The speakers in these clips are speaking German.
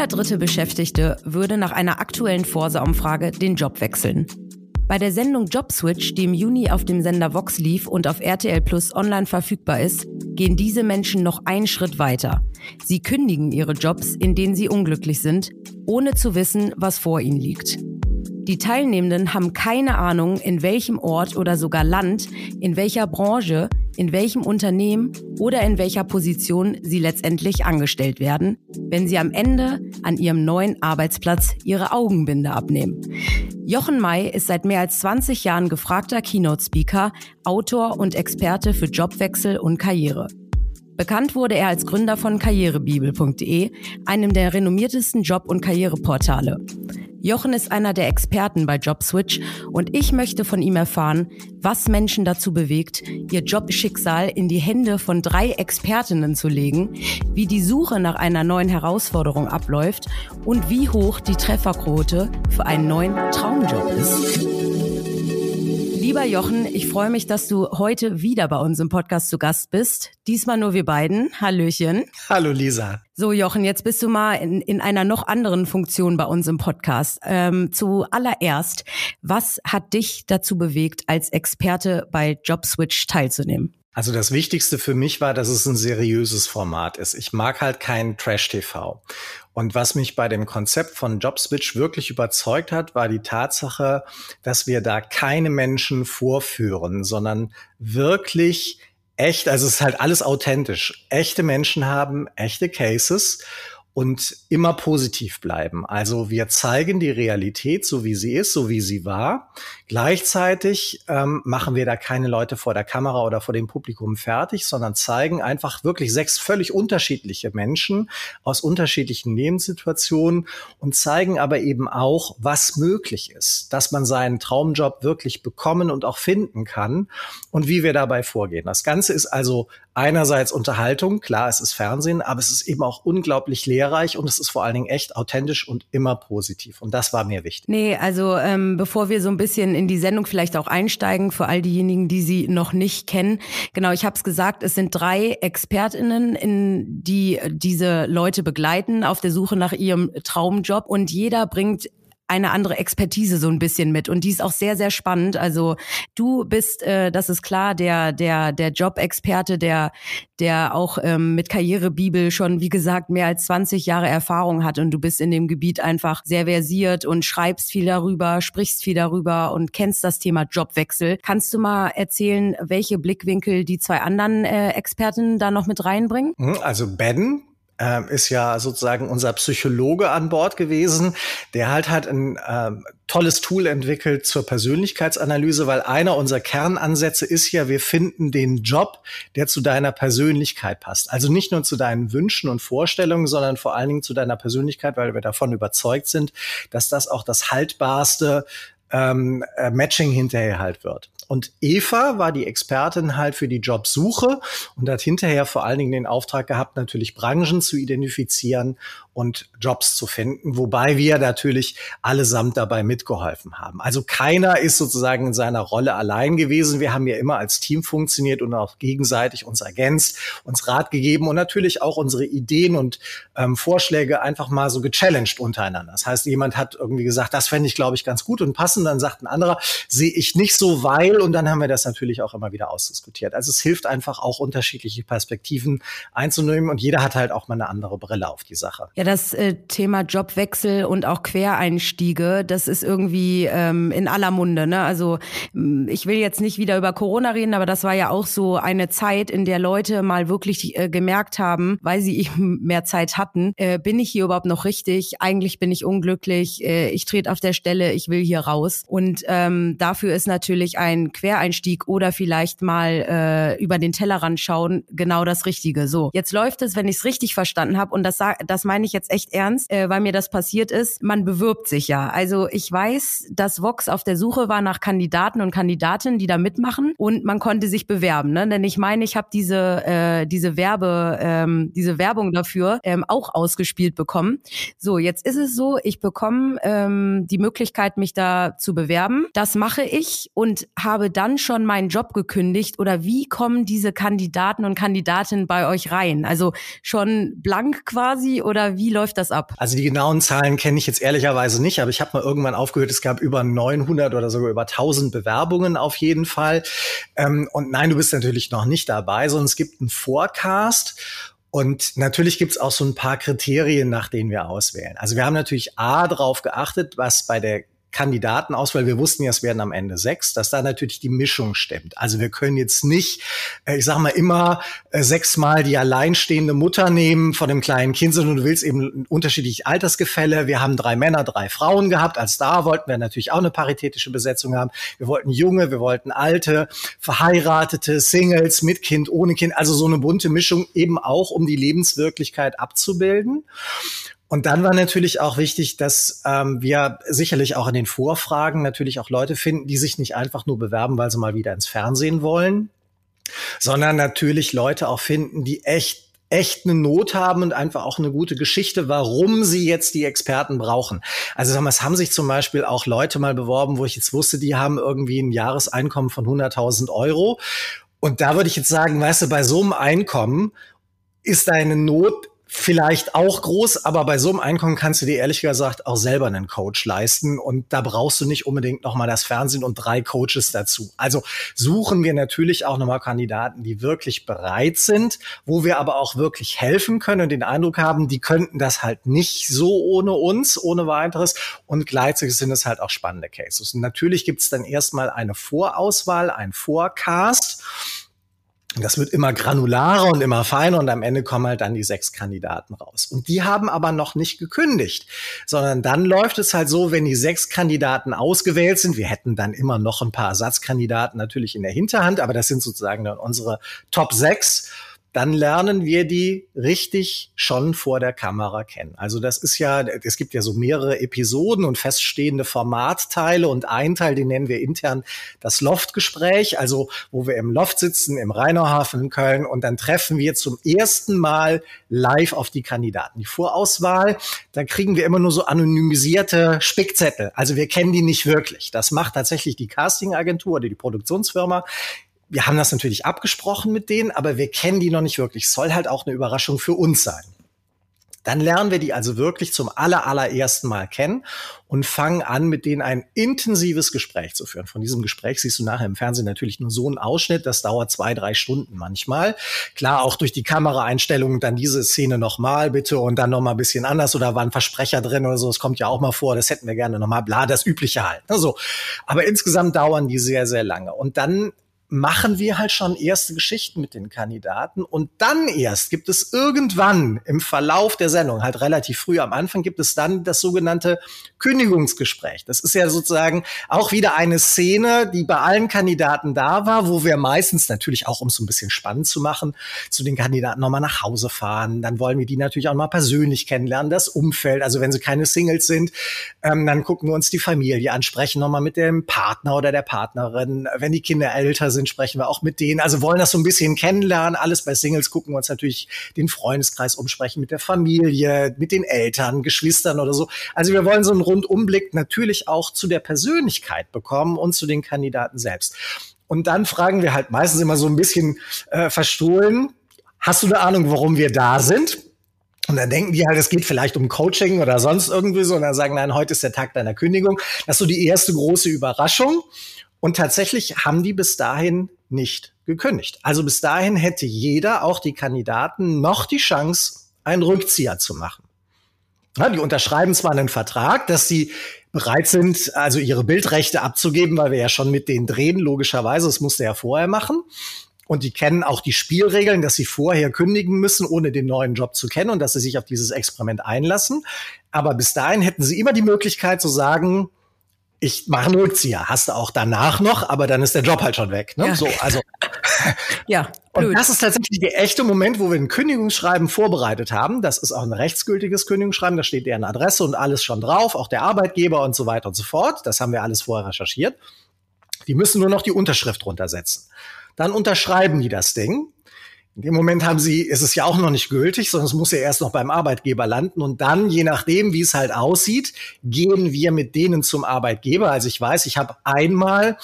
Jeder dritte Beschäftigte würde nach einer aktuellen Forsa-Umfrage den Job wechseln. Bei der Sendung Jobswitch, die im Juni auf dem Sender Vox lief und auf RTL Plus online verfügbar ist, gehen diese Menschen noch einen Schritt weiter. Sie kündigen ihre Jobs, in denen sie unglücklich sind, ohne zu wissen, was vor ihnen liegt. Die Teilnehmenden haben keine Ahnung, in welchem Ort oder sogar Land, in welcher Branche, in welchem Unternehmen oder in welcher Position sie letztendlich angestellt werden, wenn sie am Ende an ihrem neuen Arbeitsplatz ihre Augenbinde abnehmen. Jochen May ist seit mehr als 20 Jahren gefragter Keynote-Speaker, Autor und Experte für Jobwechsel und Karriere. Bekannt wurde er als Gründer von karrierebibel.de, einem der renommiertesten Job- und Karriereportale. Jochen ist einer der Experten bei JobSwitch und ich möchte von ihm erfahren, was Menschen dazu bewegt, ihr Jobschicksal in die Hände von drei Expertinnen zu legen, wie die Suche nach einer neuen Herausforderung abläuft und wie hoch die Trefferquote für einen neuen Traumjob ist. Lieber Jochen, ich freue mich, dass du heute wieder bei uns im Podcast zu Gast bist. Diesmal nur wir beiden. Hallöchen. Hallo Lisa. So Jochen, jetzt bist du mal in, in einer noch anderen Funktion bei uns im Podcast. Ähm, zuallererst, was hat dich dazu bewegt, als Experte bei JobSwitch teilzunehmen? Also das Wichtigste für mich war, dass es ein seriöses Format ist. Ich mag halt keinen Trash-TV. Und was mich bei dem Konzept von JobSwitch wirklich überzeugt hat, war die Tatsache, dass wir da keine Menschen vorführen, sondern wirklich echt, also es ist halt alles authentisch. Echte Menschen haben echte Cases und immer positiv bleiben. Also wir zeigen die Realität so, wie sie ist, so wie sie war. Gleichzeitig ähm, machen wir da keine Leute vor der Kamera oder vor dem Publikum fertig, sondern zeigen einfach wirklich sechs völlig unterschiedliche Menschen aus unterschiedlichen Lebenssituationen und zeigen aber eben auch, was möglich ist, dass man seinen Traumjob wirklich bekommen und auch finden kann und wie wir dabei vorgehen. Das Ganze ist also einerseits Unterhaltung, klar, es ist Fernsehen, aber es ist eben auch unglaublich lehrreich und es ist vor allen Dingen echt authentisch und immer positiv. Und das war mir wichtig. Nee, also ähm, bevor wir so ein bisschen in die Sendung vielleicht auch einsteigen, für all diejenigen, die sie noch nicht kennen. Genau, ich habe es gesagt, es sind drei ExpertInnen, in, die diese Leute begleiten auf der Suche nach ihrem Traumjob und jeder bringt eine andere Expertise so ein bisschen mit und die ist auch sehr sehr spannend. Also du bist, äh, das ist klar, der der der Job-Experte, der der auch ähm, mit Karrierebibel schon wie gesagt mehr als 20 Jahre Erfahrung hat und du bist in dem Gebiet einfach sehr versiert und schreibst viel darüber, sprichst viel darüber und kennst das Thema Jobwechsel. Kannst du mal erzählen, welche Blickwinkel die zwei anderen äh, Experten da noch mit reinbringen? Hm, also Ben, ähm, ist ja sozusagen unser Psychologe an Bord gewesen. Der halt hat ein ähm, tolles Tool entwickelt zur Persönlichkeitsanalyse, weil einer unserer Kernansätze ist ja, wir finden den Job, der zu deiner Persönlichkeit passt. Also nicht nur zu deinen Wünschen und Vorstellungen, sondern vor allen Dingen zu deiner Persönlichkeit, weil wir davon überzeugt sind, dass das auch das haltbarste ähm, äh, Matching hinterher halt wird. Und Eva war die Expertin halt für die Jobsuche und hat hinterher vor allen Dingen den Auftrag gehabt, natürlich Branchen zu identifizieren und Jobs zu finden, wobei wir natürlich allesamt dabei mitgeholfen haben. Also keiner ist sozusagen in seiner Rolle allein gewesen. Wir haben ja immer als Team funktioniert und auch gegenseitig uns ergänzt, uns Rat gegeben und natürlich auch unsere Ideen und ähm, Vorschläge einfach mal so gechallenged untereinander. Das heißt, jemand hat irgendwie gesagt, das fände ich, glaube ich, ganz gut und passend. Dann sagt ein anderer, sehe ich nicht so, weil und dann haben wir das natürlich auch immer wieder ausdiskutiert. Also es hilft einfach auch unterschiedliche Perspektiven einzunehmen und jeder hat halt auch mal eine andere Brille auf die Sache. Ja, das äh, Thema Jobwechsel und auch Quereinstiege, das ist irgendwie ähm, in aller Munde. Ne? Also ich will jetzt nicht wieder über Corona reden, aber das war ja auch so eine Zeit, in der Leute mal wirklich äh, gemerkt haben, weil sie eben mehr Zeit hatten, äh, bin ich hier überhaupt noch richtig? Eigentlich bin ich unglücklich, äh, ich trete auf der Stelle, ich will hier raus. Und ähm, dafür ist natürlich ein Quereinstieg oder vielleicht mal äh, über den Tellerrand schauen genau das Richtige. So, jetzt läuft es, wenn ich es richtig verstanden habe, und das, das meine ich jetzt echt ernst, äh, weil mir das passiert ist, man bewirbt sich ja. Also ich weiß, dass Vox auf der Suche war nach Kandidaten und Kandidatinnen, die da mitmachen und man konnte sich bewerben. Ne? Denn ich meine, ich habe diese, äh, diese Werbe, ähm, diese Werbung dafür ähm, auch ausgespielt bekommen. So, jetzt ist es so, ich bekomme ähm, die Möglichkeit, mich da zu bewerben. Das mache ich und habe dann schon meinen Job gekündigt. Oder wie kommen diese Kandidaten und Kandidatinnen bei euch rein? Also schon blank quasi oder wie läuft das ab? Also die genauen Zahlen kenne ich jetzt ehrlicherweise nicht, aber ich habe mal irgendwann aufgehört, es gab über 900 oder sogar über 1000 Bewerbungen auf jeden Fall. Ähm, und nein, du bist natürlich noch nicht dabei, sondern es gibt einen Forecast und natürlich gibt's auch so ein paar Kriterien, nach denen wir auswählen. Also wir haben natürlich A darauf geachtet, was bei der Kandidatenauswahl, wir wussten ja, es werden am Ende sechs, dass da natürlich die Mischung stimmt. Also wir können jetzt nicht, äh, ich sage mal immer, äh, sechsmal die alleinstehende Mutter nehmen von dem kleinen Kind, sondern du willst eben unterschiedliche Altersgefälle. Wir haben drei Männer, drei Frauen gehabt. Als da wollten wir natürlich auch eine paritätische Besetzung haben. Wir wollten junge, wir wollten alte, verheiratete, Singles, mit Kind, ohne Kind. Also so eine bunte Mischung eben auch, um die Lebenswirklichkeit abzubilden. Und dann war natürlich auch wichtig, dass ähm, wir sicherlich auch in den Vorfragen natürlich auch Leute finden, die sich nicht einfach nur bewerben, weil sie mal wieder ins Fernsehen wollen, sondern natürlich Leute auch finden, die echt echt eine Not haben und einfach auch eine gute Geschichte, warum sie jetzt die Experten brauchen. Also sag mal, es haben sich zum Beispiel auch Leute mal beworben, wo ich jetzt wusste, die haben irgendwie ein Jahreseinkommen von 100.000 Euro. Und da würde ich jetzt sagen, weißt du, bei so einem Einkommen ist deine Not vielleicht auch groß, aber bei so einem Einkommen kannst du dir ehrlich gesagt auch selber einen Coach leisten und da brauchst du nicht unbedingt nochmal das Fernsehen und drei Coaches dazu. Also suchen wir natürlich auch nochmal Kandidaten, die wirklich bereit sind, wo wir aber auch wirklich helfen können und den Eindruck haben, die könnten das halt nicht so ohne uns, ohne weiteres und gleichzeitig sind es halt auch spannende Cases. Und natürlich gibt es dann erstmal eine Vorauswahl, ein Forecast das wird immer granularer und immer feiner und am Ende kommen halt dann die sechs Kandidaten raus. Und die haben aber noch nicht gekündigt, sondern dann läuft es halt so, wenn die sechs Kandidaten ausgewählt sind, wir hätten dann immer noch ein paar Ersatzkandidaten natürlich in der Hinterhand, aber das sind sozusagen dann unsere Top sechs dann lernen wir die richtig schon vor der Kamera kennen. Also das ist ja, es gibt ja so mehrere Episoden und feststehende Formatteile und ein Teil, den nennen wir intern das Loftgespräch, also wo wir im Loft sitzen, im Rheinauhafen in Köln und dann treffen wir zum ersten Mal live auf die Kandidaten. Die Vorauswahl, da kriegen wir immer nur so anonymisierte Spickzettel. Also wir kennen die nicht wirklich. Das macht tatsächlich die Castingagentur oder die Produktionsfirma wir haben das natürlich abgesprochen mit denen, aber wir kennen die noch nicht wirklich. Soll halt auch eine Überraschung für uns sein. Dann lernen wir die also wirklich zum aller, allerersten Mal kennen und fangen an, mit denen ein intensives Gespräch zu führen. Von diesem Gespräch siehst du nachher im Fernsehen natürlich nur so einen Ausschnitt. Das dauert zwei, drei Stunden manchmal. Klar, auch durch die Kameraeinstellungen dann diese Szene nochmal bitte und dann nochmal ein bisschen anders oder war ein Versprecher drin oder so. Das kommt ja auch mal vor. Das hätten wir gerne nochmal. Bla, das Übliche halt. Also, aber insgesamt dauern die sehr, sehr lange. Und dann machen wir halt schon erste Geschichten mit den Kandidaten und dann erst gibt es irgendwann im Verlauf der Sendung, halt relativ früh am Anfang, gibt es dann das sogenannte Kündigungsgespräch. Das ist ja sozusagen auch wieder eine Szene, die bei allen Kandidaten da war, wo wir meistens natürlich auch, um es so ein bisschen spannend zu machen, zu den Kandidaten nochmal nach Hause fahren. Dann wollen wir die natürlich auch mal persönlich kennenlernen, das Umfeld. Also wenn sie keine Singles sind, ähm, dann gucken wir uns die Familie an, sprechen nochmal mit dem Partner oder der Partnerin. Wenn die Kinder älter sind, sind, sprechen wir auch mit denen. Also wollen das so ein bisschen kennenlernen. Alles bei Singles gucken wir uns natürlich den Freundeskreis umsprechen mit der Familie, mit den Eltern, Geschwistern oder so. Also wir wollen so einen Rundumblick natürlich auch zu der Persönlichkeit bekommen und zu den Kandidaten selbst. Und dann fragen wir halt meistens immer so ein bisschen äh, verstohlen, hast du eine Ahnung, warum wir da sind? Und dann denken die halt, es geht vielleicht um Coaching oder sonst irgendwie so. Und dann sagen, nein, heute ist der Tag deiner Kündigung. Das ist so die erste große Überraschung. Und tatsächlich haben die bis dahin nicht gekündigt. Also bis dahin hätte jeder, auch die Kandidaten, noch die Chance, einen Rückzieher zu machen. Ja, die unterschreiben zwar einen Vertrag, dass sie bereit sind, also ihre Bildrechte abzugeben, weil wir ja schon mit denen drehen, logischerweise, das musste er vorher machen. Und die kennen auch die Spielregeln, dass sie vorher kündigen müssen, ohne den neuen Job zu kennen und dass sie sich auf dieses Experiment einlassen. Aber bis dahin hätten sie immer die Möglichkeit zu sagen, ich mache einen Rückzieher. Hast du auch danach noch, aber dann ist der Job halt schon weg. Ne? Ja. So, also. ja. Blöd. Und das ist tatsächlich der echte Moment, wo wir ein Kündigungsschreiben vorbereitet haben. Das ist auch ein rechtsgültiges Kündigungsschreiben. Da steht deren Adresse und alles schon drauf, auch der Arbeitgeber und so weiter und so fort. Das haben wir alles vorher recherchiert. Die müssen nur noch die Unterschrift runtersetzen. Dann unterschreiben die das Ding In dem Moment haben sie, ist es ja auch noch nicht gültig, sondern es muss ja erst noch beim Arbeitgeber landen. Und dann, je nachdem, wie es halt aussieht, gehen wir mit denen zum Arbeitgeber. Also ich weiß, ich habe einmal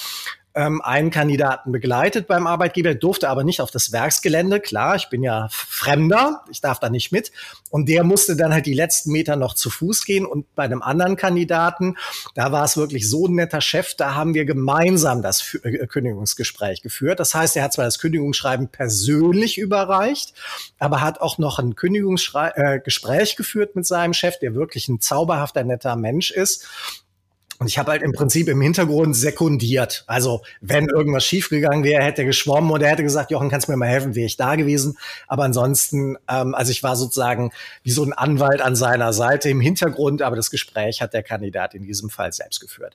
ähm, einen Kandidaten begleitet beim Arbeitgeber, durfte aber nicht auf das Werksgelände. Klar, ich bin ja Fremder, ich darf da nicht mit. Und der musste dann halt die letzten Meter noch zu Fuß gehen. Und bei einem anderen Kandidaten, da war es wirklich so ein netter Chef, da haben wir gemeinsam das äh, Kündigungsgespräch geführt. Das heißt, er hat zwar das Kündigungsschreiben persönlich überreicht, aber hat auch noch ein Kündigungsgespräch äh, geführt mit seinem Chef, der wirklich ein zauberhafter, netter Mensch ist. Und ich habe halt im Prinzip im Hintergrund sekundiert. Also wenn irgendwas schiefgegangen wäre, hätte er geschwommen und er hätte gesagt, Jochen, kannst du mir mal helfen, wäre ich da gewesen. Aber ansonsten, ähm, also ich war sozusagen wie so ein Anwalt an seiner Seite im Hintergrund, aber das Gespräch hat der Kandidat in diesem Fall selbst geführt.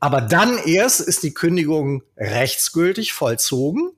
Aber dann erst ist die Kündigung rechtsgültig vollzogen.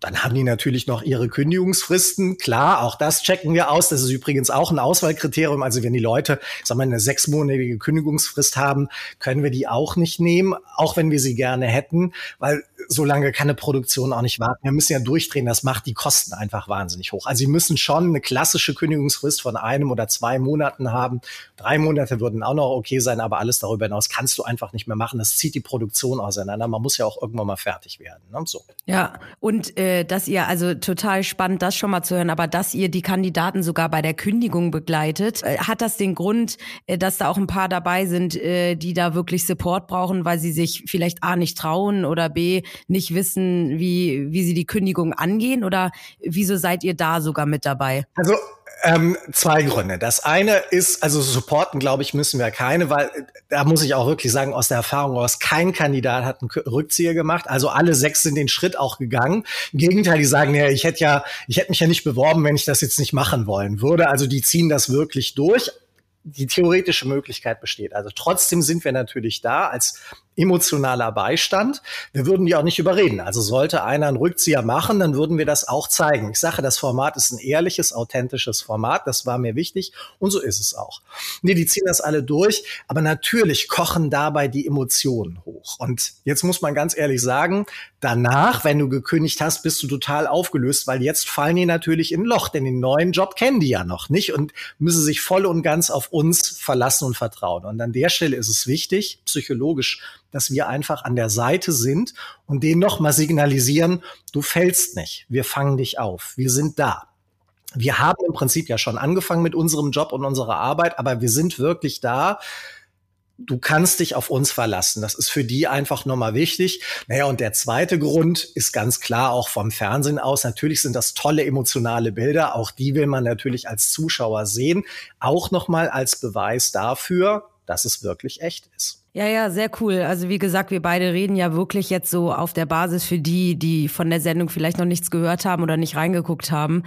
Dann haben die natürlich noch ihre Kündigungsfristen. Klar, auch das checken wir aus. Das ist übrigens auch ein Auswahlkriterium. Also wenn die Leute, sagen wir, eine sechsmonatige Kündigungsfrist haben, können wir die auch nicht nehmen, auch wenn wir sie gerne hätten, weil so lange kann eine Produktion auch nicht warten. Wir müssen ja durchdrehen. Das macht die Kosten einfach wahnsinnig hoch. Also sie müssen schon eine klassische Kündigungsfrist von einem oder zwei Monaten haben. Drei Monate würden auch noch okay sein, aber alles darüber hinaus kannst du einfach nicht mehr machen. Das zieht die Produktion auseinander. Man muss ja auch irgendwann mal fertig werden. Ne? So. Ja, und äh dass ihr, also total spannend, das schon mal zu hören, aber dass ihr die Kandidaten sogar bei der Kündigung begleitet, äh, hat das den Grund, äh, dass da auch ein paar dabei sind, äh, die da wirklich Support brauchen, weil sie sich vielleicht A nicht trauen oder B nicht wissen, wie, wie sie die Kündigung angehen? Oder wieso seid ihr da sogar mit dabei? Also ähm, zwei Gründe. Das eine ist, also supporten, glaube ich, müssen wir keine, weil äh, da muss ich auch wirklich sagen, aus der Erfahrung aus, kein Kandidat hat einen Rückzieher gemacht. Also alle sechs sind den Schritt auch gegangen. Im Gegenteil, die sagen, ja, ich hätte ja, ich hätte mich ja nicht beworben, wenn ich das jetzt nicht machen wollen würde. Also die ziehen das wirklich durch die theoretische Möglichkeit besteht. Also trotzdem sind wir natürlich da als emotionaler Beistand. Wir würden die auch nicht überreden. Also sollte einer einen Rückzieher machen, dann würden wir das auch zeigen. Ich sage, das Format ist ein ehrliches, authentisches Format. Das war mir wichtig und so ist es auch. Nee, die ziehen das alle durch, aber natürlich kochen dabei die Emotionen hoch. Und jetzt muss man ganz ehrlich sagen, danach, wenn du gekündigt hast, bist du total aufgelöst, weil jetzt fallen die natürlich in ein Loch, denn den neuen Job kennen die ja noch nicht und müssen sich voll und ganz auf uns verlassen und vertrauen. Und an der Stelle ist es wichtig, psychologisch dass wir einfach an der Seite sind und denen nochmal signalisieren, du fällst nicht, wir fangen dich auf, wir sind da. Wir haben im Prinzip ja schon angefangen mit unserem Job und unserer Arbeit, aber wir sind wirklich da. Du kannst dich auf uns verlassen. Das ist für die einfach nochmal wichtig. Naja, und der zweite Grund ist ganz klar auch vom Fernsehen aus. Natürlich sind das tolle emotionale Bilder. Auch die will man natürlich als Zuschauer sehen. Auch nochmal als Beweis dafür, dass es wirklich echt ist. Ja, ja, sehr cool. Also wie gesagt, wir beide reden ja wirklich jetzt so auf der Basis für die, die von der Sendung vielleicht noch nichts gehört haben oder nicht reingeguckt haben.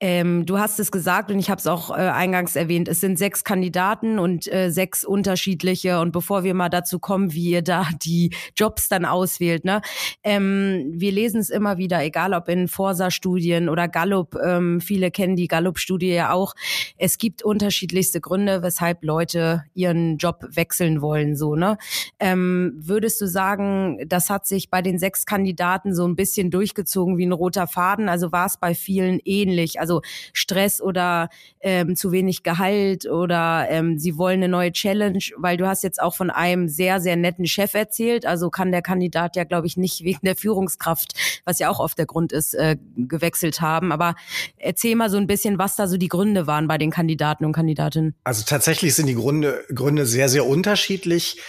Ähm, du hast es gesagt und ich habe es auch äh, eingangs erwähnt. Es sind sechs Kandidaten und äh, sechs unterschiedliche. Und bevor wir mal dazu kommen, wie ihr da die Jobs dann auswählt, ne, ähm, wir lesen es immer wieder, egal ob in Forsa-Studien oder Gallup. Ähm, viele kennen die Gallup-Studie ja auch. Es gibt unterschiedlichste Gründe, weshalb Leute ihren Job wechseln wollen. So ne? Ähm, würdest du sagen, das hat sich bei den sechs Kandidaten so ein bisschen durchgezogen wie ein roter Faden? Also war es bei vielen ähnlich? Also Stress oder ähm, zu wenig Gehalt oder ähm, sie wollen eine neue Challenge, weil du hast jetzt auch von einem sehr, sehr netten Chef erzählt. Also kann der Kandidat ja, glaube ich, nicht wegen der Führungskraft, was ja auch oft der Grund ist, äh, gewechselt haben. Aber erzähl mal so ein bisschen, was da so die Gründe waren bei den Kandidaten und Kandidatinnen. Also tatsächlich sind die Gründe, Gründe sehr, sehr unterschiedlich.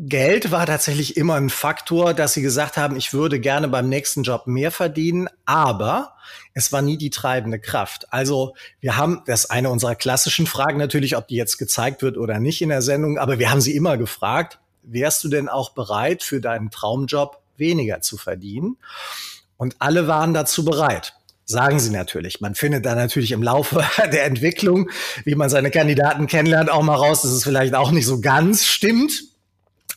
Geld war tatsächlich immer ein Faktor, dass sie gesagt haben, ich würde gerne beim nächsten Job mehr verdienen, aber es war nie die treibende Kraft. Also wir haben, das ist eine unserer klassischen Fragen natürlich, ob die jetzt gezeigt wird oder nicht in der Sendung, aber wir haben sie immer gefragt, wärst du denn auch bereit, für deinen Traumjob weniger zu verdienen? Und alle waren dazu bereit sagen sie natürlich. Man findet da natürlich im Laufe der Entwicklung, wie man seine Kandidaten kennenlernt, auch mal raus, dass es vielleicht auch nicht so ganz stimmt.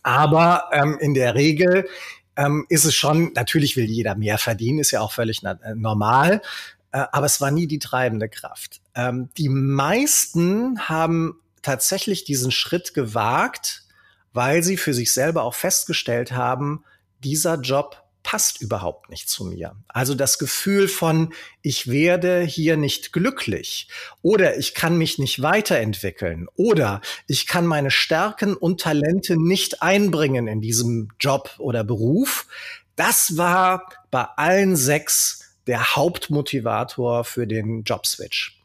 Aber ähm, in der Regel ähm, ist es schon, natürlich will jeder mehr verdienen, ist ja auch völlig äh, normal. Äh, aber es war nie die treibende Kraft. Ähm, die meisten haben tatsächlich diesen Schritt gewagt, weil sie für sich selber auch festgestellt haben, dieser Job passt überhaupt nicht zu mir. Also das Gefühl von, ich werde hier nicht glücklich oder ich kann mich nicht weiterentwickeln oder ich kann meine Stärken und Talente nicht einbringen in diesem Job oder Beruf. Das war bei allen sechs der Hauptmotivator für den Jobswitch.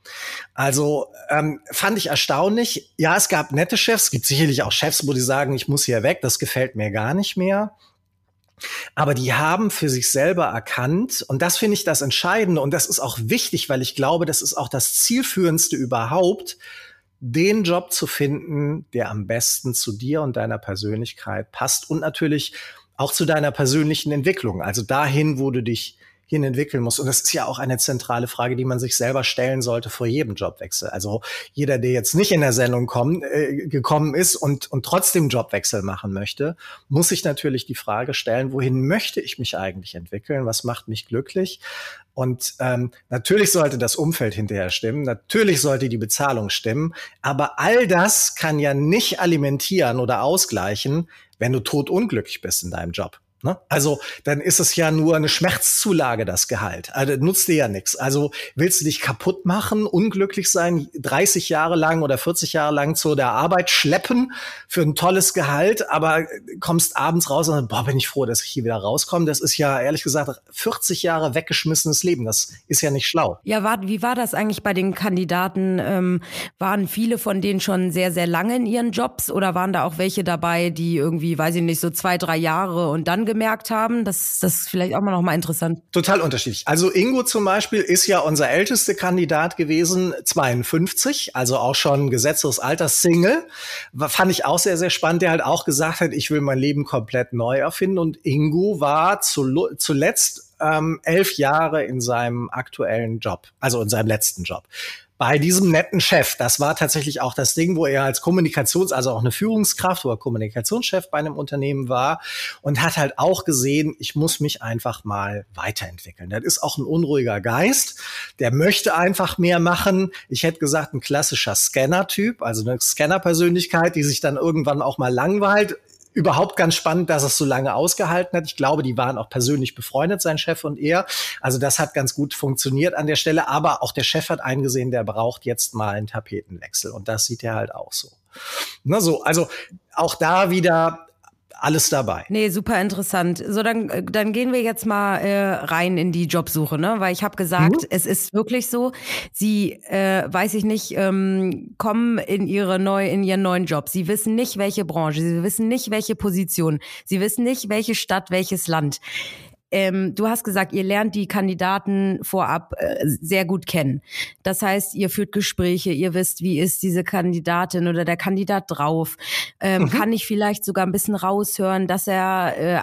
Also ähm, fand ich erstaunlich. Ja, es gab nette Chefs, es gibt sicherlich auch Chefs, wo die sagen, ich muss hier weg, das gefällt mir gar nicht mehr. Aber die haben für sich selber erkannt, und das finde ich das Entscheidende, und das ist auch wichtig, weil ich glaube, das ist auch das Zielführendste überhaupt, den Job zu finden, der am besten zu dir und deiner Persönlichkeit passt und natürlich auch zu deiner persönlichen Entwicklung, also dahin, wo du dich hin entwickeln muss. Und das ist ja auch eine zentrale Frage, die man sich selber stellen sollte vor jedem Jobwechsel. Also jeder, der jetzt nicht in der Sendung kommen, äh, gekommen ist und, und trotzdem Jobwechsel machen möchte, muss sich natürlich die Frage stellen, wohin möchte ich mich eigentlich entwickeln? Was macht mich glücklich? Und ähm, natürlich sollte das Umfeld hinterher stimmen, natürlich sollte die Bezahlung stimmen, aber all das kann ja nicht alimentieren oder ausgleichen, wenn du totunglücklich bist in deinem Job. Ne? Also dann ist es ja nur eine Schmerzzulage, das Gehalt. Also nutzt dir ja nichts. Also willst du dich kaputt machen, unglücklich sein, 30 Jahre lang oder 40 Jahre lang zu der Arbeit schleppen für ein tolles Gehalt, aber kommst abends raus und boah, bin ich froh, dass ich hier wieder rauskomme. Das ist ja ehrlich gesagt 40 Jahre weggeschmissenes Leben. Das ist ja nicht schlau. Ja, war, wie war das eigentlich bei den Kandidaten? Ähm, waren viele von denen schon sehr, sehr lange in ihren Jobs oder waren da auch welche dabei, die irgendwie, weiß ich nicht, so zwei, drei Jahre und dann gemerkt haben? Das, das ist vielleicht auch mal noch mal interessant. Total unterschiedlich. Also Ingo zum Beispiel ist ja unser ältester Kandidat gewesen, 52, also auch schon gesetztes Alter Single. Fand ich auch sehr, sehr spannend, der halt auch gesagt hat, ich will mein Leben komplett neu erfinden. Und Ingo war zu, zuletzt ähm, elf Jahre in seinem aktuellen Job, also in seinem letzten Job bei diesem netten Chef. Das war tatsächlich auch das Ding, wo er als Kommunikations-, also auch eine Führungskraft oder Kommunikationschef bei einem Unternehmen war und hat halt auch gesehen, ich muss mich einfach mal weiterentwickeln. Das ist auch ein unruhiger Geist. Der möchte einfach mehr machen. Ich hätte gesagt, ein klassischer Scanner-Typ, also eine Scanner-Persönlichkeit, die sich dann irgendwann auch mal langweilt überhaupt ganz spannend, dass es so lange ausgehalten hat. Ich glaube, die waren auch persönlich befreundet, sein Chef und er. Also das hat ganz gut funktioniert an der Stelle. Aber auch der Chef hat eingesehen, der braucht jetzt mal einen Tapetenwechsel. Und das sieht er halt auch so. Na so, also auch da wieder alles dabei. Nee, super interessant. So, dann, äh, dann gehen wir jetzt mal äh, rein in die Jobsuche, ne? Weil ich habe gesagt, mhm. es ist wirklich so, sie, äh, weiß ich nicht, ähm, kommen in ihre neu, in ihren neuen Job. Sie wissen nicht, welche Branche, sie wissen nicht, welche Position, sie wissen nicht, welche Stadt, welches Land ähm, du hast gesagt, ihr lernt die Kandidaten vorab äh, sehr gut kennen. Das heißt, ihr führt Gespräche, ihr wisst, wie ist diese Kandidatin oder der Kandidat drauf. Ähm, mhm. Kann ich vielleicht sogar ein bisschen raushören, dass er äh,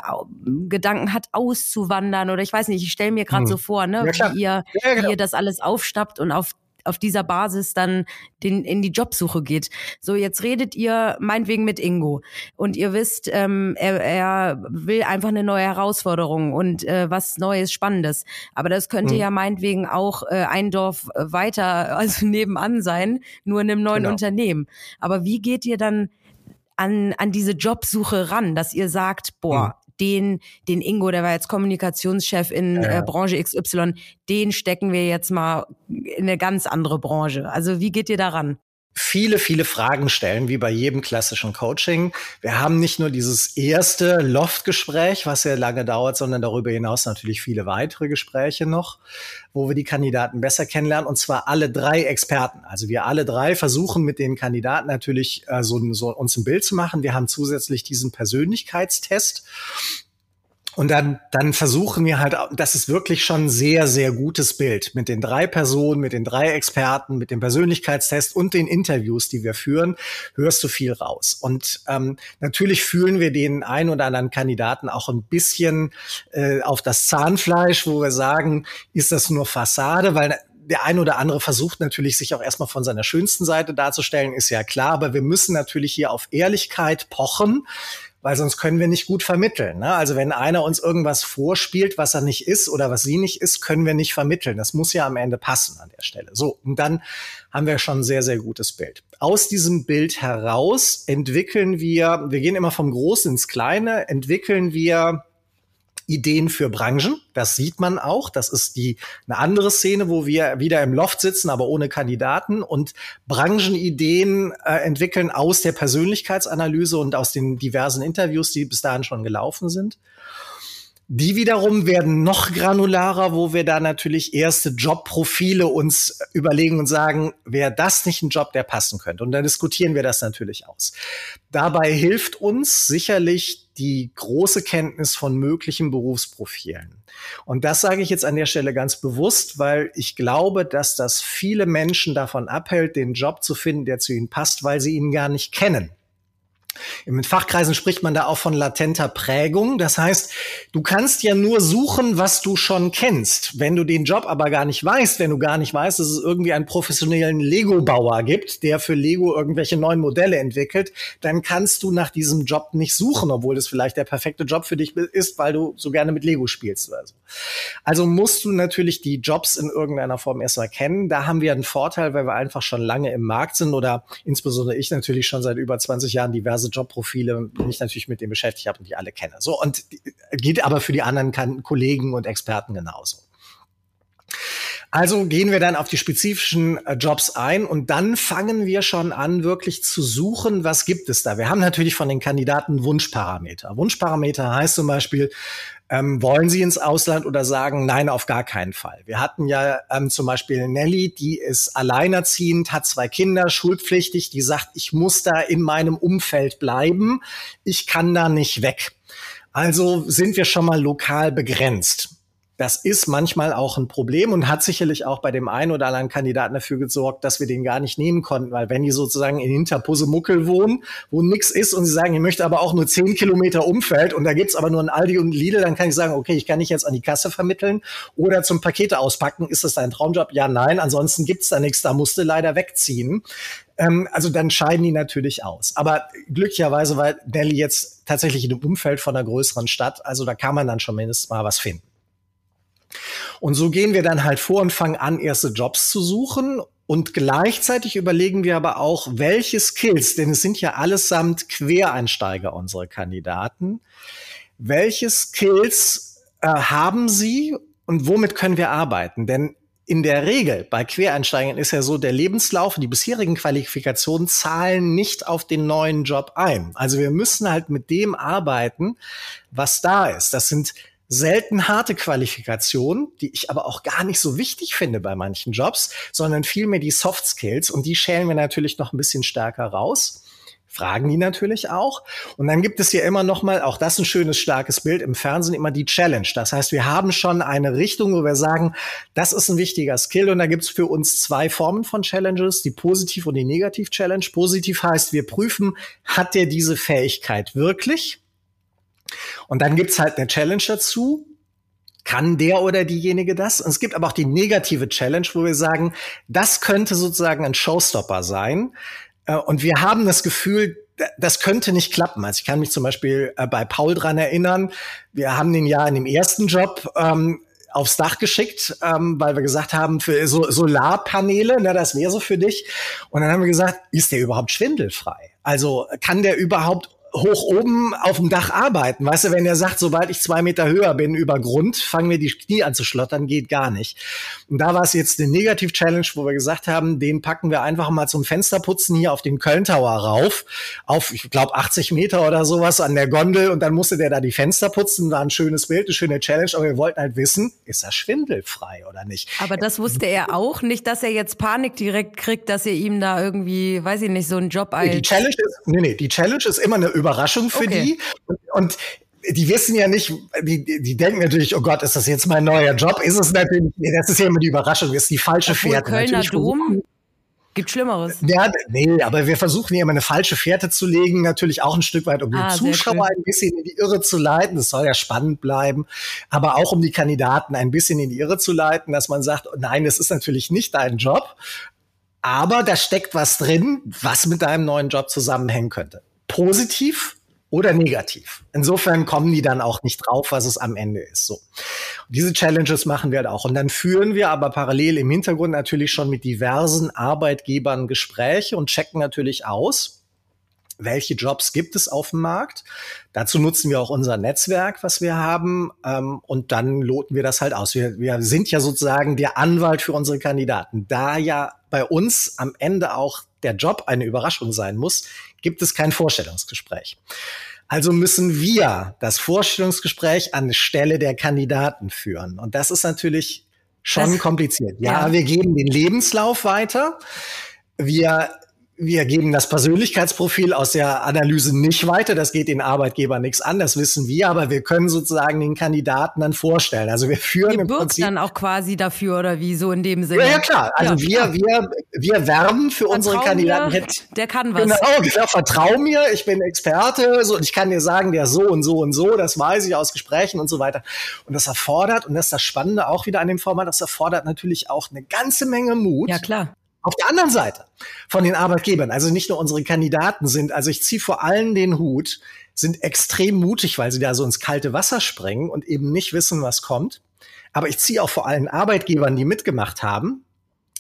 Gedanken hat, auszuwandern oder ich weiß nicht, ich stelle mir gerade mhm. so vor, ne, ja, wie, ihr, ja, genau. wie ihr das alles aufstappt und auf auf dieser Basis dann den, in die Jobsuche geht. So, jetzt redet ihr meinetwegen mit Ingo und ihr wisst, ähm, er, er will einfach eine neue Herausforderung und äh, was Neues, Spannendes. Aber das könnte mhm. ja meinetwegen auch äh, ein Dorf weiter, also nebenan sein, nur in einem neuen genau. Unternehmen. Aber wie geht ihr dann an, an diese Jobsuche ran, dass ihr sagt, boah, mhm den, den Ingo, der war jetzt Kommunikationschef in ja. äh, Branche XY, den stecken wir jetzt mal in eine ganz andere Branche. Also wie geht ihr daran? Viele, viele Fragen stellen, wie bei jedem klassischen Coaching. Wir haben nicht nur dieses erste Loftgespräch, was ja lange dauert, sondern darüber hinaus natürlich viele weitere Gespräche noch, wo wir die Kandidaten besser kennenlernen, und zwar alle drei Experten. Also wir alle drei versuchen mit den Kandidaten natürlich äh, so, so uns ein Bild zu machen. Wir haben zusätzlich diesen Persönlichkeitstest und dann, dann versuchen wir halt, das ist wirklich schon ein sehr, sehr gutes Bild mit den drei Personen, mit den drei Experten, mit dem Persönlichkeitstest und den Interviews, die wir führen, hörst du viel raus. Und ähm, natürlich fühlen wir den einen oder anderen Kandidaten auch ein bisschen äh, auf das Zahnfleisch, wo wir sagen, ist das nur Fassade, weil der ein oder andere versucht natürlich, sich auch erstmal von seiner schönsten Seite darzustellen, ist ja klar, aber wir müssen natürlich hier auf Ehrlichkeit pochen weil sonst können wir nicht gut vermitteln. Ne? Also wenn einer uns irgendwas vorspielt, was er nicht ist oder was sie nicht ist, können wir nicht vermitteln. Das muss ja am Ende passen an der Stelle. So, und dann haben wir schon ein sehr, sehr gutes Bild. Aus diesem Bild heraus entwickeln wir, wir gehen immer vom Großen ins Kleine, entwickeln wir Ideen für Branchen. Das sieht man auch. Das ist die eine andere Szene, wo wir wieder im Loft sitzen, aber ohne Kandidaten und Branchenideen äh, entwickeln aus der Persönlichkeitsanalyse und aus den diversen Interviews, die bis dahin schon gelaufen sind. Die wiederum werden noch granularer, wo wir da natürlich erste Jobprofile uns überlegen und sagen, wäre das nicht ein Job, der passen könnte? Und dann diskutieren wir das natürlich aus. Dabei hilft uns sicherlich die große Kenntnis von möglichen Berufsprofilen. Und das sage ich jetzt an der Stelle ganz bewusst, weil ich glaube, dass das viele Menschen davon abhält, den Job zu finden, der zu ihnen passt, weil sie ihn gar nicht kennen. In Fachkreisen spricht man da auch von latenter Prägung. Das heißt, du kannst ja nur suchen, was du schon kennst. Wenn du den Job aber gar nicht weißt, wenn du gar nicht weißt, dass es irgendwie einen professionellen Lego-Bauer gibt, der für Lego irgendwelche neuen Modelle entwickelt, dann kannst du nach diesem Job nicht suchen, obwohl das vielleicht der perfekte Job für dich ist, weil du so gerne mit Lego spielst oder so. Also musst du natürlich die Jobs in irgendeiner Form erstmal kennen. Da haben wir einen Vorteil, weil wir einfach schon lange im Markt sind oder insbesondere ich natürlich schon seit über 20 Jahren diverse diverse Jobprofile, die ich natürlich mit dem beschäftigt habe und die alle kenne. So, und geht aber für die anderen Kollegen und Experten genauso. Also gehen wir dann auf die spezifischen äh, Jobs ein und dann fangen wir schon an, wirklich zu suchen, was gibt es da. Wir haben natürlich von den Kandidaten Wunschparameter. Wunschparameter heißt zum Beispiel, ähm, wollen Sie ins Ausland oder sagen, nein, auf gar keinen Fall? Wir hatten ja ähm, zum Beispiel Nelly, die ist alleinerziehend, hat zwei Kinder, schulpflichtig, die sagt, ich muss da in meinem Umfeld bleiben, ich kann da nicht weg. Also sind wir schon mal lokal begrenzt. Das ist manchmal auch ein Problem und hat sicherlich auch bei dem einen oder anderen Kandidaten dafür gesorgt, dass wir den gar nicht nehmen konnten, weil wenn die sozusagen in Hinterpusemuckel wohnen, wo nichts ist und sie sagen, ich möchte aber auch nur zehn Kilometer Umfeld und da gibt's aber nur ein Aldi und Lidl, dann kann ich sagen, okay, ich kann dich jetzt an die Kasse vermitteln oder zum Pakete auspacken. Ist das dein Traumjob? Ja, nein. Ansonsten gibt's da nichts. Da musst du leider wegziehen ähm, also dann scheiden die natürlich aus. Aber glücklicherweise war Nelly jetzt tatsächlich in dem Umfeld von einer größeren Stadt. Also da kann man dann schon mindestens mal was finden. Und so gehen wir dann halt vor und fangen an, erste Jobs zu suchen. Und gleichzeitig überlegen wir aber auch, welche Skills, denn es sind ja allesamt Quereinsteiger, unsere Kandidaten, welche Skills äh, haben sie und womit können wir arbeiten? Denn in der Regel bei Quereinsteigern ist ja so, der Lebenslauf, die bisherigen Qualifikationen zahlen nicht auf den neuen Job ein. Also wir müssen halt mit dem arbeiten, was da ist. Das sind selten harte Qualifikationen, die ich aber auch gar nicht so wichtig finde bei manchen Jobs, sondern vielmehr die Soft Skills und die schälen wir natürlich noch ein bisschen stärker raus. Fragen die natürlich auch. Und dann gibt es hier immer noch mal, auch das ein schönes, starkes Bild im Fernsehen, immer die Challenge. Das heißt, wir haben schon eine Richtung, wo wir sagen, das ist ein wichtiger Skill. Und da gibt es für uns zwei Formen von Challenges, die Positiv- und die Negativ-Challenge. Positiv heißt, wir prüfen, hat der diese Fähigkeit wirklich? Und dann gibt's halt eine Challenge dazu. Kann der oder diejenige das? Und es gibt aber auch die negative Challenge, wo wir sagen, das könnte sozusagen ein Showstopper sein. Äh, und wir haben das Gefühl, das könnte nicht klappen. Also ich kann mich zum Beispiel äh, bei Paul dran erinnern. Wir haben den ja in dem ersten Job ähm, aufs Dach geschickt, ähm, weil wir gesagt haben, für so Solarpaneele, ne, das wäre so für dich. Und dann haben wir gesagt, ist der überhaupt schwindelfrei? Also kann der überhaupt hoch oben auf dem Dach arbeiten. Weißt du, wenn er sagt, sobald ich zwei Meter höher bin über Grund, fangen wir die Knie an zu schlottern, geht gar nicht. Und da war es jetzt eine Negativ-Challenge, wo wir gesagt haben, den packen wir einfach mal zum Fensterputzen hier auf den Köln Tower rauf, auf, ich glaube, 80 Meter oder sowas an der Gondel und dann musste der da die Fenster putzen, war ein schönes Bild, eine schöne Challenge, aber wir wollten halt wissen, ist er schwindelfrei oder nicht? Aber das wusste er auch nicht, dass er jetzt Panik direkt kriegt, dass ihr ihm da irgendwie, weiß ich nicht, so einen Job als... Die Challenge ist, nee, nee, die Challenge ist immer eine Überraschung für okay. die. Und, und die wissen ja nicht, die, die denken natürlich, oh Gott, ist das jetzt mein neuer Job? Ist es natürlich, das ist ja immer die Überraschung, ist die falsche Obwohl Fährte. Kölner natürlich Dom gibt Schlimmeres. Ja, nee, aber wir versuchen ja immer eine falsche Fährte zu legen, natürlich auch ein Stück weit, um ah, die Zuschauer ein bisschen in die Irre zu leiten. Das soll ja spannend bleiben, aber auch um die Kandidaten ein bisschen in die Irre zu leiten, dass man sagt, nein, das ist natürlich nicht dein Job, aber da steckt was drin, was mit deinem neuen Job zusammenhängen könnte positiv oder negativ. Insofern kommen die dann auch nicht drauf, was es am Ende ist. So. Und diese Challenges machen wir halt auch. Und dann führen wir aber parallel im Hintergrund natürlich schon mit diversen Arbeitgebern Gespräche und checken natürlich aus, welche Jobs gibt es auf dem Markt. Dazu nutzen wir auch unser Netzwerk, was wir haben, ähm, und dann loten wir das halt aus. Wir, wir sind ja sozusagen der Anwalt für unsere Kandidaten. Da ja bei uns am Ende auch der Job eine Überraschung sein muss, gibt es kein Vorstellungsgespräch. Also müssen wir das Vorstellungsgespräch an Stelle der Kandidaten führen. Und das ist natürlich schon das, kompliziert. Ja, ja, wir geben den Lebenslauf weiter. Wir wir geben das Persönlichkeitsprofil aus der Analyse nicht weiter. Das geht den Arbeitgeber nichts an, das wissen wir, aber wir können sozusagen den Kandidaten dann vorstellen. Also wir führen Ihr im Prinzip dann auch quasi dafür oder wie so in dem Sinne. Ja, ja klar. Also ja, wir, wir, wir werben für Vertrau unsere Kandidaten. Mir, der kann was. Genau, genau, vertrau mir, ich bin Experte, so, und ich kann dir sagen, der so und so und so, das weiß ich aus Gesprächen und so weiter. Und das erfordert, und das ist das Spannende auch wieder an dem Format, das erfordert natürlich auch eine ganze Menge Mut. Ja, klar auf der anderen Seite von den Arbeitgebern, also nicht nur unsere Kandidaten sind, also ich ziehe vor allem den Hut, sind extrem mutig, weil sie da so ins kalte Wasser springen und eben nicht wissen, was kommt. Aber ich ziehe auch vor allen Arbeitgebern, die mitgemacht haben,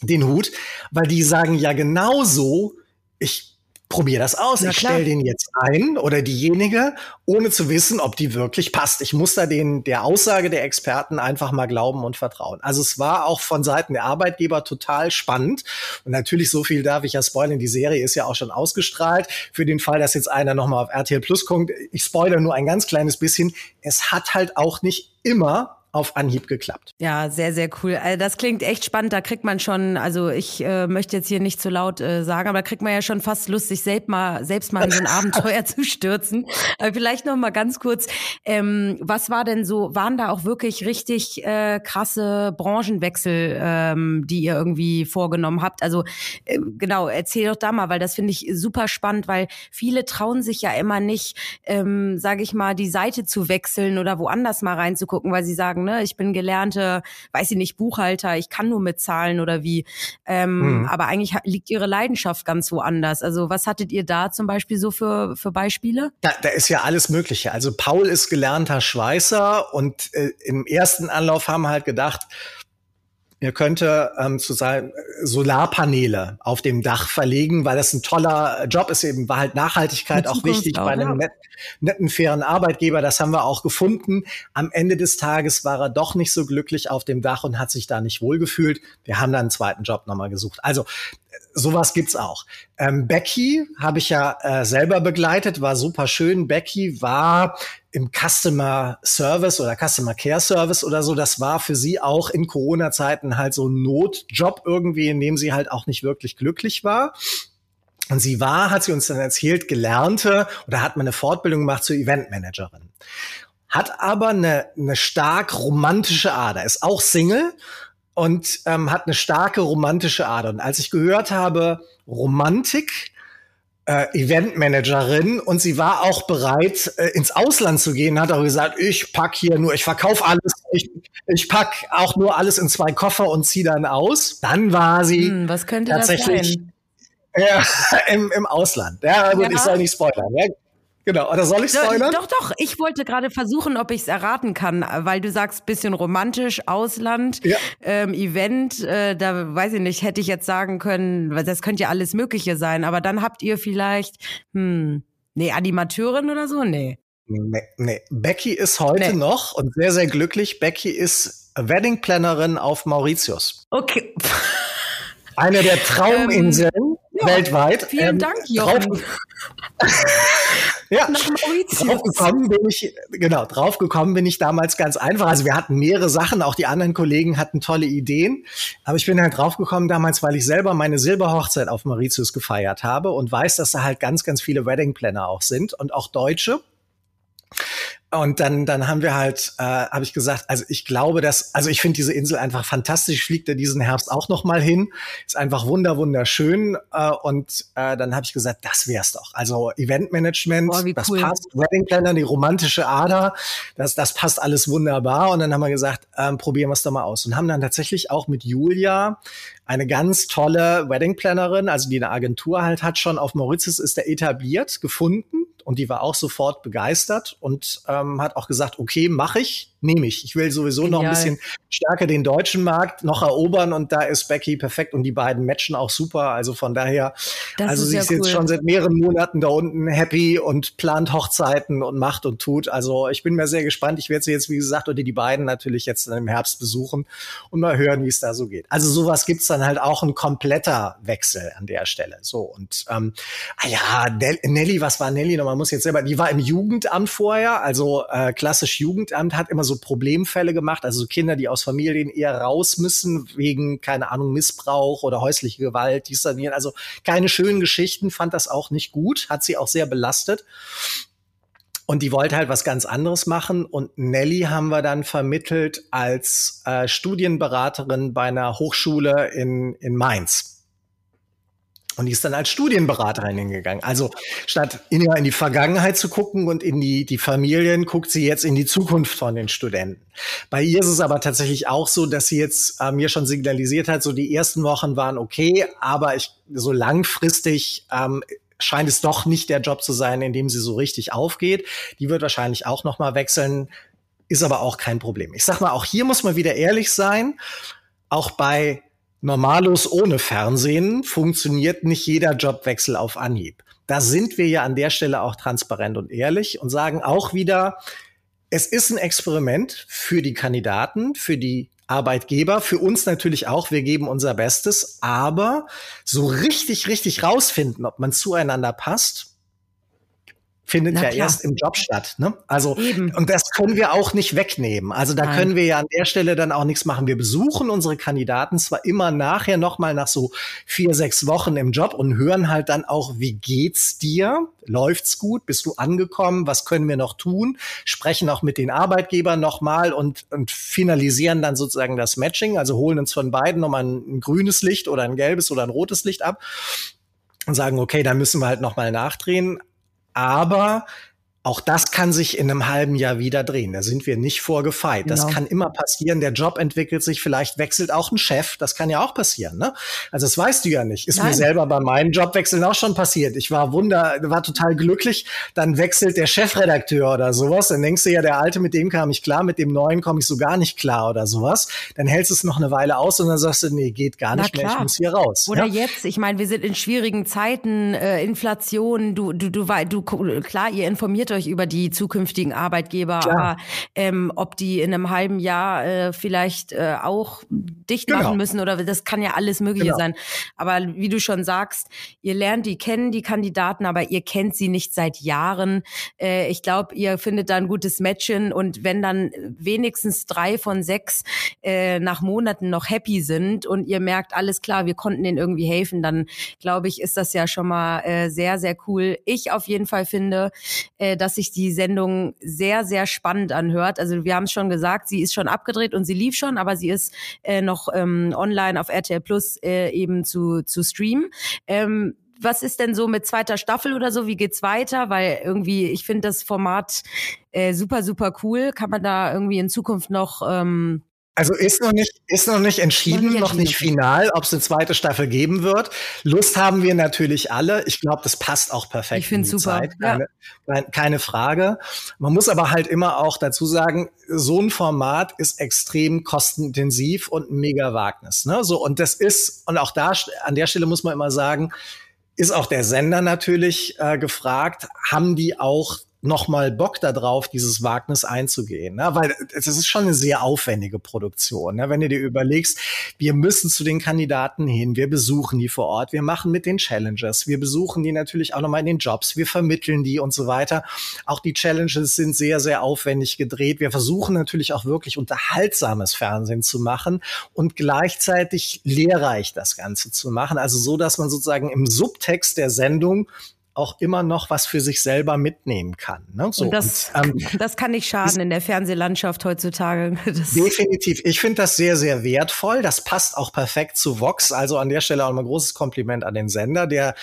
den Hut, weil die sagen ja genauso, ich probier das aus. Na ich stelle den jetzt ein oder diejenige, ohne zu wissen, ob die wirklich passt. Ich muss da den, der Aussage der Experten einfach mal glauben und vertrauen. Also es war auch von Seiten der Arbeitgeber total spannend. Und natürlich, so viel darf ich ja spoilern, die Serie ist ja auch schon ausgestrahlt. Für den Fall, dass jetzt einer nochmal auf RTL Plus kommt, ich spoilere nur ein ganz kleines bisschen. Es hat halt auch nicht immer auf Anhieb geklappt. Ja, sehr, sehr cool. Also das klingt echt spannend. Da kriegt man schon, also ich äh, möchte jetzt hier nicht zu laut äh, sagen, aber da kriegt man ja schon fast Lust, sich selbst mal, selbst mal in so ein Abenteuer zu stürzen. Aber vielleicht noch mal ganz kurz, ähm, was war denn so, waren da auch wirklich richtig äh, krasse Branchenwechsel, ähm, die ihr irgendwie vorgenommen habt? Also äh, genau, erzähl doch da mal, weil das finde ich super spannend, weil viele trauen sich ja immer nicht, ähm, sage ich mal, die Seite zu wechseln oder woanders mal reinzugucken, weil sie sagen, ne, ich bin gelernte, weiß ich nicht, Buchhalter, ich kann nur mit Zahlen oder wie. Ähm, mhm. Aber eigentlich liegt ihre Leidenschaft ganz woanders. Also was hattet ihr da zum Beispiel so für, für Beispiele? Da, da ist ja alles Mögliche. Also Paul ist gelernter Schweißer und äh, im ersten Anlauf haben wir halt gedacht, Ihr könnte ähm, zu sein Solarpaneele auf dem Dach verlegen, weil das ein toller Job ist. Eben war halt Nachhaltigkeit auch wichtig auch, bei einem ja. net, netten, fairen Arbeitgeber. Das haben wir auch gefunden. Am Ende des Tages war er doch nicht so glücklich auf dem Dach und hat sich da nicht wohlgefühlt. Wir haben dann einen zweiten Job nochmal gesucht. Also sowas gibt's auch. Ähm, Becky habe ich ja äh, selber begleitet, war super schön. Becky war im Customer Service oder Customer Care Service oder so. Das war für sie auch in Corona-Zeiten halt so ein Notjob irgendwie, in dem sie halt auch nicht wirklich glücklich war. Und sie war, hat sie uns dann erzählt, gelernte oder hat man eine Fortbildung gemacht zur Eventmanagerin. Hat aber eine, eine stark romantische Ader, ist auch Single und ähm, hat eine starke romantische Ader. Und als ich gehört habe, Romantik, äh, Eventmanagerin und sie war auch bereit, äh, ins Ausland zu gehen, hat auch gesagt, ich pack hier nur, ich verkaufe alles, ich, ich pack auch nur alles in zwei Koffer und ziehe dann aus. Dann war sie hm, was könnte tatsächlich ja, im, im Ausland. Ja, gut, ja. ich soll nicht spoilern. Ja, Genau, oder soll ich spoilern? Doch, doch, ich wollte gerade versuchen, ob ich es erraten kann, weil du sagst, bisschen romantisch, Ausland, ja. ähm, Event, äh, da weiß ich nicht, hätte ich jetzt sagen können, das könnte ja alles Mögliche sein, aber dann habt ihr vielleicht, hm, nee, Animateurin oder so? Nee. Nee, nee. Becky ist heute nee. noch und sehr, sehr glücklich. Becky ist Wedding Plannerin auf Mauritius. Okay. Eine der Trauminseln ähm, ja, weltweit. Vielen ähm, Dank, Jochen. ja, draufgekommen bin ich, genau, draufgekommen bin ich damals ganz einfach. Also wir hatten mehrere Sachen, auch die anderen Kollegen hatten tolle Ideen. Aber ich bin halt draufgekommen damals, weil ich selber meine Silberhochzeit auf Mauritius gefeiert habe und weiß, dass da halt ganz, ganz viele Wedding Planner auch sind und auch Deutsche. Und dann, dann haben wir halt, äh, habe ich gesagt, also ich glaube, dass, also ich finde diese Insel einfach fantastisch. Fliege da diesen Herbst auch noch mal hin. Ist einfach wunder wunderschön. Äh, und äh, dann habe ich gesagt, das wär's doch. Also Eventmanagement, Boah, das cool. passt. Wedding Planner, die romantische Ader, das, das passt alles wunderbar. Und dann haben wir gesagt, ähm, probieren wir es doch mal aus. Und haben dann tatsächlich auch mit Julia eine ganz tolle Wedding Plannerin, also die eine Agentur halt hat, schon auf Mauritius ist er etabliert, gefunden Und die war auch sofort begeistert und ähm, hat auch gesagt, okay, mache ich nehme ich. Ich will sowieso noch ein bisschen stärker den deutschen Markt noch erobern und da ist Becky perfekt und die beiden matchen auch super. Also von daher, das also sie ist cool. jetzt schon seit mehreren Monaten da unten happy und plant Hochzeiten und macht und tut. Also ich bin mir sehr gespannt. Ich werde sie jetzt, wie gesagt, oder die beiden natürlich jetzt im Herbst besuchen und mal hören, wie es da so geht. Also sowas gibt's dann halt auch ein kompletter Wechsel an der Stelle. So und ähm, ah ja, Nelly, was war Nelly noch? Man muss jetzt selber, die war im Jugendamt vorher, also äh, klassisch Jugendamt hat immer so so Problemfälle gemacht, also so Kinder, die aus Familien eher raus müssen wegen, keine Ahnung, Missbrauch oder häusliche Gewalt, dies, dann, also keine schönen Geschichten, fand das auch nicht gut, hat sie auch sehr belastet. Und die wollte halt was ganz anderes machen. Und Nelly haben wir dann vermittelt als äh, Studienberaterin bei einer Hochschule in, in Mainz. Und die ist dann als Studienberaterin hingegangen. Also statt in, die Vergangenheit zu gucken und in die, die Familien, guckt sie jetzt in die Zukunft von den Studenten. Bei ihr ist es aber tatsächlich auch so, dass sie jetzt äh, mir schon signalisiert hat, so die ersten Wochen waren okay, aber ich, so langfristig ähm, scheint es doch nicht der Job zu sein, in dem sie so richtig aufgeht. Die wird wahrscheinlich auch noch mal wechseln, ist aber auch kein Problem. Ich sag mal, auch hier muss man wieder ehrlich sein. Auch bei Normalos ohne Fernsehen funktioniert nicht jeder Jobwechsel auf Anhieb. Da sind wir ja an der Stelle auch transparent und ehrlich und sagen auch wieder, es ist ein Experiment für die Kandidaten, für die Arbeitgeber, für uns natürlich auch. Wir geben unser Bestes, aber so richtig, richtig rausfinden, ob man zueinander passt, findet Na ja klar. erst im Job statt. Ne? Also Eben. und das können wir auch nicht wegnehmen. Also da Nein. können wir ja an der Stelle dann auch nichts machen. Wir besuchen unsere Kandidaten zwar immer nachher noch mal nach so vier sechs Wochen im Job und hören halt dann auch, wie geht's dir? Läuft's gut? Bist du angekommen? Was können wir noch tun? Sprechen auch mit den Arbeitgebern noch mal und und finalisieren dann sozusagen das Matching. Also holen uns von beiden nochmal ein, ein grünes Licht oder ein gelbes oder ein rotes Licht ab und sagen, okay, da müssen wir halt noch mal nachdrehen. Aber auch das kann sich in einem halben Jahr wieder drehen. Da sind wir nicht vorgefeit. Genau. Das kann immer passieren. Der Job entwickelt sich, vielleicht wechselt auch ein Chef. Das kann ja auch passieren. Ne? Also das weißt du ja nicht. Ist Nein. mir selber bei meinen Jobwechseln auch schon passiert. Ich war wunder, war total glücklich. Dann wechselt der Chefredakteur oder sowas. Dann denkst du ja, der Alte, mit dem kam ich klar, mit dem Neuen komme ich so gar nicht klar oder sowas. Dann hältst du es noch eine Weile aus und dann sagst du, nee, geht gar nicht mehr. Ich muss hier raus. Oder ja? jetzt. Ich meine, wir sind in schwierigen Zeiten, äh, Inflation. Du, du, du, du, du, klar, ihr informiert euch über die zukünftigen Arbeitgeber, aber ähm, ob die in einem halben Jahr äh, vielleicht äh, auch dicht genau. machen müssen oder das kann ja alles Mögliche genau. sein. Aber wie du schon sagst, ihr lernt die kennen, die Kandidaten, aber ihr kennt sie nicht seit Jahren. Äh, ich glaube, ihr findet da ein gutes Matchen und wenn dann wenigstens drei von sechs äh, nach Monaten noch happy sind und ihr merkt, alles klar, wir konnten denen irgendwie helfen, dann glaube ich, ist das ja schon mal äh, sehr, sehr cool. Ich auf jeden Fall finde, äh, dass sich die Sendung sehr, sehr spannend anhört. Also wir haben es schon gesagt, sie ist schon abgedreht und sie lief schon, aber sie ist äh, noch ähm, online auf RTL Plus äh, eben zu, zu streamen. Ähm, was ist denn so mit zweiter Staffel oder so? Wie geht's weiter? Weil irgendwie, ich finde das Format äh, super, super cool. Kann man da irgendwie in Zukunft noch ähm, also ist noch nicht, ist noch nicht entschieden, noch nicht, final, ob es eine zweite Staffel geben wird. Lust haben wir natürlich alle. Ich glaube, das passt auch perfekt. Ich finde super. Zeit. Keine, ja. keine Frage. Man muss aber halt immer auch dazu sagen, so ein Format ist extrem kostenintensiv und ein mega Wagnis. Ne? So, und das ist, und auch da, an der Stelle muss man immer sagen, ist auch der Sender natürlich äh, gefragt, haben die auch nochmal Bock darauf, dieses Wagnis einzugehen. Ne? Weil es ist schon eine sehr aufwendige Produktion. Ne? Wenn du dir überlegst, wir müssen zu den Kandidaten hin, wir besuchen die vor Ort, wir machen mit den Challenges, wir besuchen die natürlich auch nochmal in den Jobs, wir vermitteln die und so weiter. Auch die Challenges sind sehr, sehr aufwendig gedreht. Wir versuchen natürlich auch wirklich unterhaltsames Fernsehen zu machen und gleichzeitig lehrreich das Ganze zu machen. Also so, dass man sozusagen im Subtext der Sendung auch immer noch was für sich selber mitnehmen kann. Ne? So, und das, und, ähm, das kann nicht schaden in der Fernsehlandschaft heutzutage. Das definitiv. Ich finde das sehr, sehr wertvoll. Das passt auch perfekt zu Vox. Also an der Stelle auch mal ein großes Kompliment an den Sender, der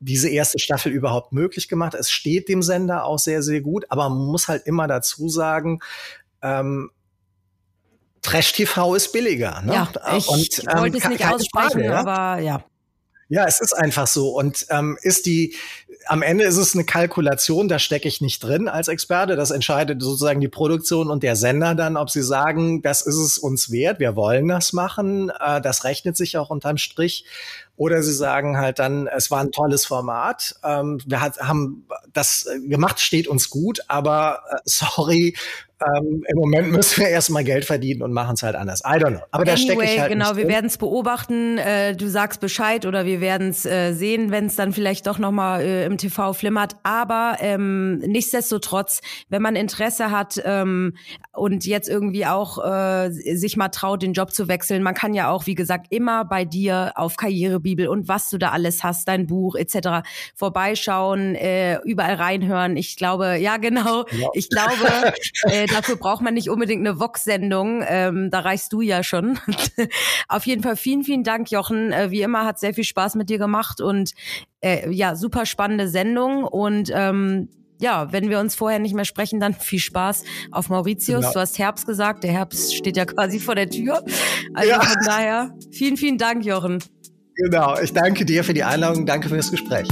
diese erste Staffel überhaupt möglich gemacht. Es steht dem Sender auch sehr, sehr gut. Aber man muss halt immer dazu sagen, ähm, Trash TV ist billiger. Ne? Ja, ich und, ähm, wollte es nicht aussprechen, Frage, aber ja. Ja, es ist einfach so. Und ähm, ist die, am Ende ist es eine Kalkulation, da stecke ich nicht drin als Experte. Das entscheidet sozusagen die Produktion und der Sender dann, ob sie sagen, das ist es uns wert, wir wollen das machen, äh, das rechnet sich auch unterm Strich. Oder sie sagen halt dann, es war ein tolles Format, ähm, wir haben das gemacht, steht uns gut, aber äh, sorry, ähm, im Moment müssen wir erstmal Geld verdienen und machen es halt anders. I don't know. Aber anyway, da stecke ich halt Genau, wir werden es beobachten. Äh, du sagst Bescheid oder wir werden es äh, sehen, wenn es dann vielleicht doch nochmal äh, im TV flimmert. Aber ähm, nichtsdestotrotz, wenn man Interesse hat ähm, und jetzt irgendwie auch äh, sich mal traut, den Job zu wechseln, man kann ja auch, wie gesagt, immer bei dir auf Karrierebibel und was du da alles hast, dein Buch etc. vorbeischauen, äh, überall reinhören. Ich glaube, ja genau, ja. ich glaube, äh, dafür braucht man nicht unbedingt eine Vox-Sendung. Ähm, da reichst du ja schon. Auf jeden Fall vielen, vielen Dank, Jochen. Äh, wie immer hat sehr viel Spaß mit dir gemacht und äh, ja, super spannende Sendung und ähm, ja, wenn wir uns vorher nicht mehr sprechen, dann viel Spaß auf Mauritius. Genau. Du hast Herbst gesagt, der Herbst steht ja quasi vor der Tür. Also ja. von daher, vielen, vielen Dank, Jochen. Genau, ich danke dir für die Einladung, danke für das Gespräch.